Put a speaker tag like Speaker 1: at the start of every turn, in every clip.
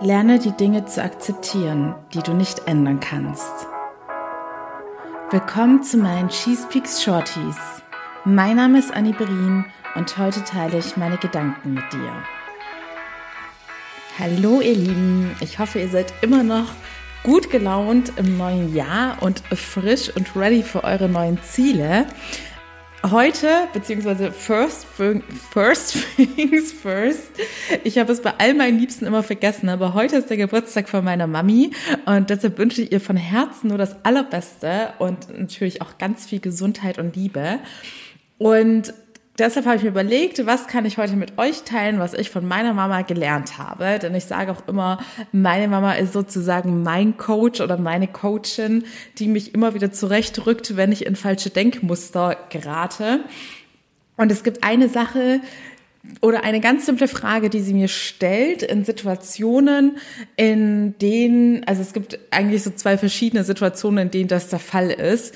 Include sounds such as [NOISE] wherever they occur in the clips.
Speaker 1: Lerne die Dinge zu akzeptieren, die du nicht ändern kannst. Willkommen zu meinen Cheese Peaks Shorties. Mein Name ist Annie Berin und heute teile ich meine Gedanken mit dir. Hallo ihr Lieben, ich hoffe ihr seid immer noch gut gelaunt im neuen Jahr und frisch und ready für eure neuen Ziele heute, beziehungsweise first, first things first, ich habe es bei all meinen Liebsten immer vergessen, aber heute ist der Geburtstag von meiner Mami und deshalb wünsche ich ihr von Herzen nur das Allerbeste und natürlich auch ganz viel Gesundheit und Liebe. Und deshalb habe ich mir überlegt, was kann ich heute mit euch teilen, was ich von meiner Mama gelernt habe. Denn ich sage auch immer, meine Mama ist sozusagen mein Coach oder meine Coachin, die mich immer wieder zurechtrückt, wenn ich in falsche Denkmuster gerate. Und es gibt eine Sache, oder eine ganz simple Frage, die sie mir stellt in Situationen, in denen, also es gibt eigentlich so zwei verschiedene Situationen, in denen das der Fall ist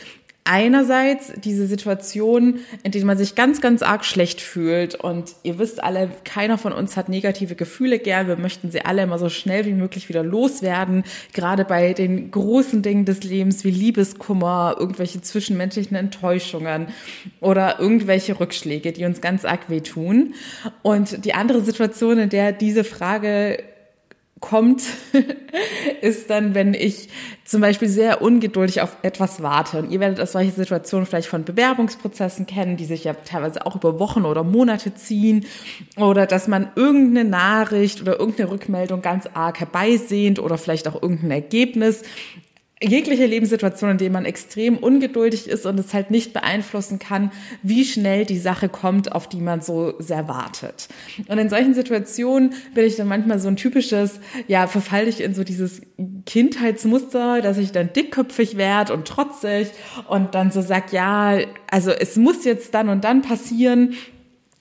Speaker 1: einerseits diese Situation, in denen man sich ganz, ganz arg schlecht fühlt und ihr wisst alle, keiner von uns hat negative Gefühle gern. Wir möchten sie alle immer so schnell wie möglich wieder loswerden. Gerade bei den großen Dingen des Lebens wie Liebeskummer, irgendwelche zwischenmenschlichen Enttäuschungen oder irgendwelche Rückschläge, die uns ganz arg wehtun. Und die andere Situation, in der diese Frage kommt, [LAUGHS] ist dann, wenn ich zum Beispiel sehr ungeduldig auf etwas warte. Und ihr werdet aus solche Situationen vielleicht von Bewerbungsprozessen kennen, die sich ja teilweise auch über Wochen oder Monate ziehen. Oder dass man irgendeine Nachricht oder irgendeine Rückmeldung ganz arg herbeisehnt oder vielleicht auch irgendein Ergebnis jegliche Lebenssituation, in der man extrem ungeduldig ist und es halt nicht beeinflussen kann, wie schnell die Sache kommt, auf die man so sehr wartet. Und in solchen Situationen bin ich dann manchmal so ein typisches, ja, verfalle ich in so dieses Kindheitsmuster, dass ich dann dickköpfig werde und trotzig und dann so sag, ja, also es muss jetzt dann und dann passieren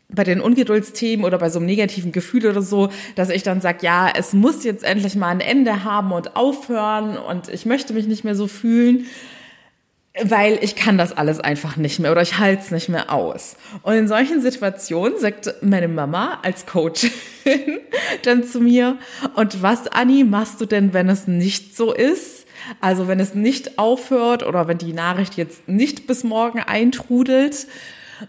Speaker 1: bei den Ungeduldsthemen oder bei so einem negativen Gefühl oder so, dass ich dann sage, ja, es muss jetzt endlich mal ein Ende haben und aufhören und ich möchte mich nicht mehr so fühlen, weil ich kann das alles einfach nicht mehr oder ich halte es nicht mehr aus. Und in solchen Situationen sagt meine Mama als Coach [LAUGHS] dann zu mir, und was, Anni, machst du denn, wenn es nicht so ist? Also wenn es nicht aufhört oder wenn die Nachricht jetzt nicht bis morgen eintrudelt,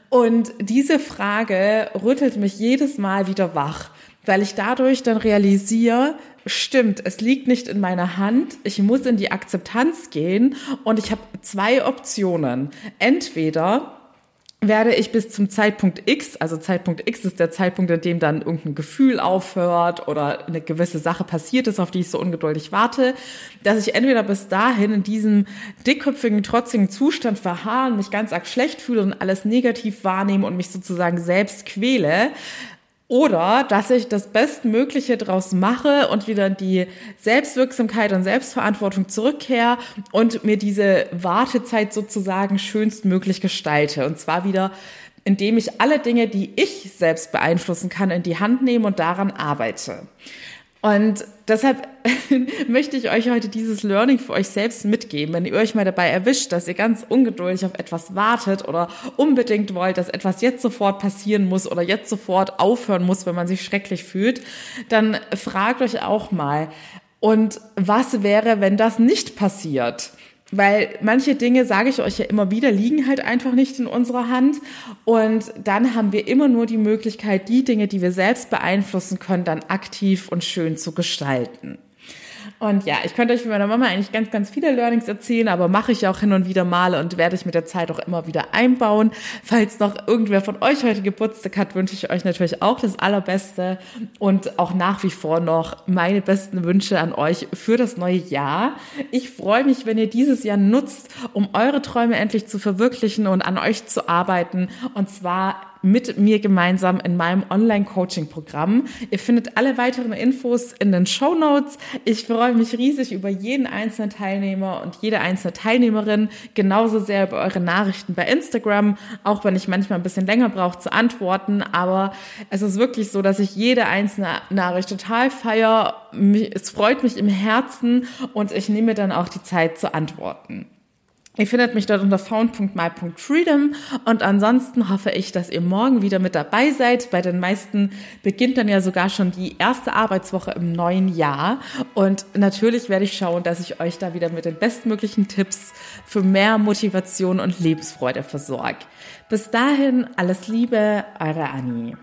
Speaker 1: und diese Frage rüttelt mich jedes Mal wieder wach, weil ich dadurch dann realisiere, stimmt, es liegt nicht in meiner Hand, ich muss in die Akzeptanz gehen und ich habe zwei Optionen. Entweder werde ich bis zum Zeitpunkt X, also Zeitpunkt X ist der Zeitpunkt, in dem dann irgendein Gefühl aufhört oder eine gewisse Sache passiert ist, auf die ich so ungeduldig warte, dass ich entweder bis dahin in diesem dickköpfigen, trotzigen Zustand verharren, mich ganz arg schlecht fühle und alles negativ wahrnehme und mich sozusagen selbst quäle, oder dass ich das Bestmögliche draus mache und wieder in die Selbstwirksamkeit und Selbstverantwortung zurückkehre und mir diese Wartezeit sozusagen schönstmöglich gestalte. Und zwar wieder, indem ich alle Dinge, die ich selbst beeinflussen kann, in die Hand nehme und daran arbeite. Und deshalb [LAUGHS] möchte ich euch heute dieses Learning für euch selbst mitgeben. Wenn ihr euch mal dabei erwischt, dass ihr ganz ungeduldig auf etwas wartet oder unbedingt wollt, dass etwas jetzt sofort passieren muss oder jetzt sofort aufhören muss, wenn man sich schrecklich fühlt, dann fragt euch auch mal, und was wäre, wenn das nicht passiert? Weil manche Dinge, sage ich euch ja immer wieder, liegen halt einfach nicht in unserer Hand. Und dann haben wir immer nur die Möglichkeit, die Dinge, die wir selbst beeinflussen können, dann aktiv und schön zu gestalten. Und ja, ich könnte euch von meiner Mama eigentlich ganz, ganz viele Learnings erzählen, aber mache ich auch hin und wieder mal und werde ich mit der Zeit auch immer wieder einbauen. Falls noch irgendwer von euch heute Geburtstag hat, wünsche ich euch natürlich auch das Allerbeste und auch nach wie vor noch meine besten Wünsche an euch für das neue Jahr. Ich freue mich, wenn ihr dieses Jahr nutzt, um eure Träume endlich zu verwirklichen und an euch zu arbeiten und zwar mit mir gemeinsam in meinem Online-Coaching-Programm. Ihr findet alle weiteren Infos in den Show Notes. Ich freue mich riesig über jeden einzelnen Teilnehmer und jede einzelne Teilnehmerin. Genauso sehr über eure Nachrichten bei Instagram, auch wenn ich manchmal ein bisschen länger brauche zu antworten. Aber es ist wirklich so, dass ich jede einzelne Nachricht total feiere. Es freut mich im Herzen und ich nehme dann auch die Zeit zu antworten. Ihr findet mich dort unter found.my.freedom und ansonsten hoffe ich, dass ihr morgen wieder mit dabei seid. Bei den meisten beginnt dann ja sogar schon die erste Arbeitswoche im neuen Jahr und natürlich werde ich schauen, dass ich euch da wieder mit den bestmöglichen Tipps für mehr Motivation und Lebensfreude versorge. Bis dahin alles Liebe, eure Annie.